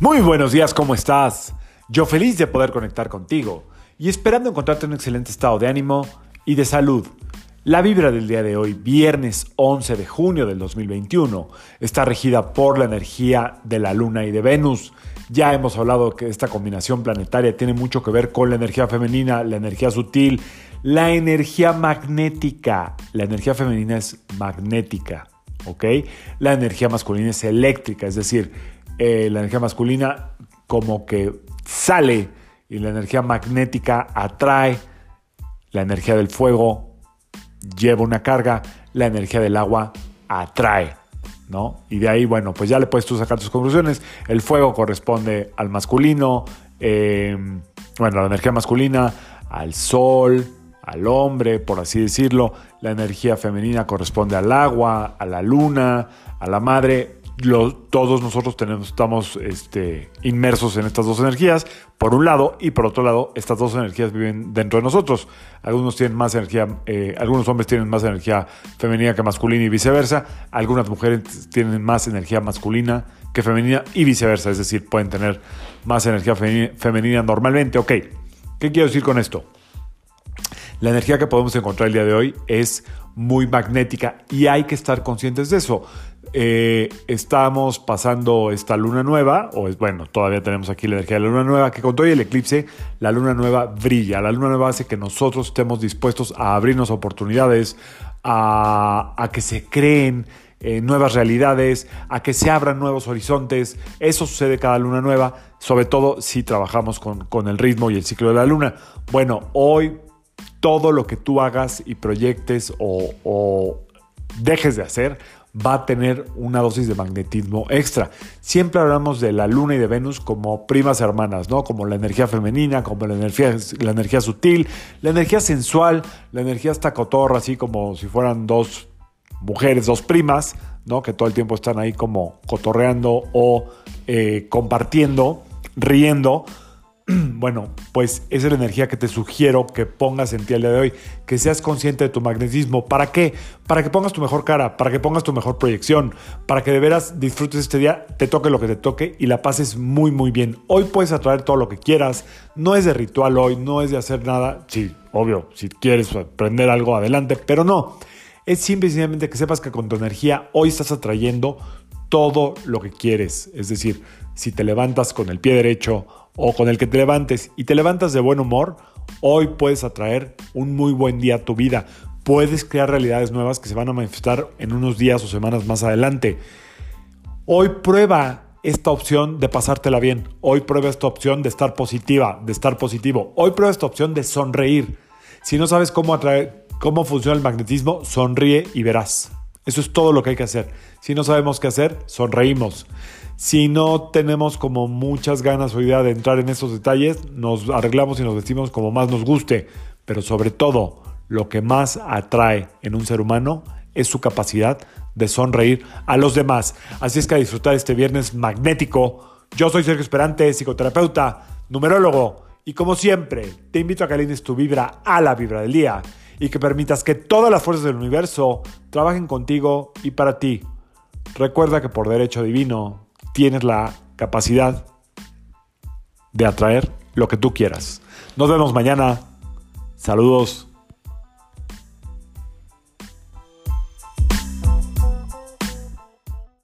Muy buenos días, ¿cómo estás? Yo feliz de poder conectar contigo y esperando encontrarte en un excelente estado de ánimo y de salud. La vibra del día de hoy, viernes 11 de junio del 2021, está regida por la energía de la Luna y de Venus. Ya hemos hablado que esta combinación planetaria tiene mucho que ver con la energía femenina, la energía sutil, la energía magnética. La energía femenina es magnética, ¿ok? La energía masculina es eléctrica, es decir, eh, la energía masculina como que sale y la energía magnética atrae, la energía del fuego lleva una carga, la energía del agua atrae. ¿No? Y de ahí, bueno, pues ya le puedes tú sacar tus conclusiones. El fuego corresponde al masculino, eh, bueno, la energía masculina, al sol, al hombre, por así decirlo. La energía femenina corresponde al agua, a la luna, a la madre todos nosotros estamos este, inmersos en estas dos energías, por un lado, y por otro lado, estas dos energías viven dentro de nosotros. Algunos tienen más energía, eh, algunos hombres tienen más energía femenina que masculina y viceversa. Algunas mujeres tienen más energía masculina que femenina y viceversa, es decir, pueden tener más energía femenina normalmente. Ok, ¿qué quiero decir con esto? La energía que podemos encontrar el día de hoy es muy magnética y hay que estar conscientes de eso. Eh, estamos pasando esta luna nueva, o es bueno, todavía tenemos aquí la energía de la luna nueva, que con todo el eclipse, la luna nueva brilla. La luna nueva hace que nosotros estemos dispuestos a abrirnos oportunidades, a, que se creen eh, nuevas realidades, a que se abran nuevos horizontes. Eso sucede cada luna nueva, sobre todo si trabajamos con, el ritmo y el ciclo de la luna. Bueno, hoy todo lo que tú hagas y proyectes o, dejes de hacer va a tener una dosis de magnetismo extra. Siempre hablamos de la Luna y de Venus como primas hermanas, ¿no? Como la energía femenina, como la energía, la energía sutil, la energía sensual, la energía hasta cotorra, así como si fueran dos mujeres, dos primas, ¿no? Que todo el tiempo están ahí como cotorreando o eh, compartiendo, riendo. Bueno, pues esa es la energía que te sugiero que pongas en ti el día de hoy, que seas consciente de tu magnetismo. ¿Para qué? Para que pongas tu mejor cara, para que pongas tu mejor proyección, para que de veras disfrutes este día, te toque lo que te toque y la pases muy muy bien. Hoy puedes atraer todo lo que quieras, no es de ritual hoy, no es de hacer nada, sí, obvio, si quieres aprender algo adelante, pero no. Es simple y sencillamente que sepas que con tu energía hoy estás atrayendo todo lo que quieres. Es decir, si te levantas con el pie derecho o con el que te levantes y te levantas de buen humor, hoy puedes atraer un muy buen día a tu vida. Puedes crear realidades nuevas que se van a manifestar en unos días o semanas más adelante. Hoy prueba esta opción de pasártela bien. Hoy prueba esta opción de estar positiva, de estar positivo. Hoy prueba esta opción de sonreír. Si no sabes cómo cómo funciona el magnetismo, sonríe y verás. Eso es todo lo que hay que hacer. Si no sabemos qué hacer, sonreímos. Si no tenemos como muchas ganas o idea de entrar en esos detalles, nos arreglamos y nos vestimos como más nos guste. Pero sobre todo, lo que más atrae en un ser humano es su capacidad de sonreír a los demás. Así es que a disfrutar este viernes magnético. Yo soy Sergio Esperante, psicoterapeuta, numerólogo, y como siempre, te invito a que alines tu vibra a la vibra del día y que permitas que todas las fuerzas del universo trabajen contigo y para ti. Recuerda que por derecho divino tienes la capacidad de atraer lo que tú quieras. Nos vemos mañana. Saludos.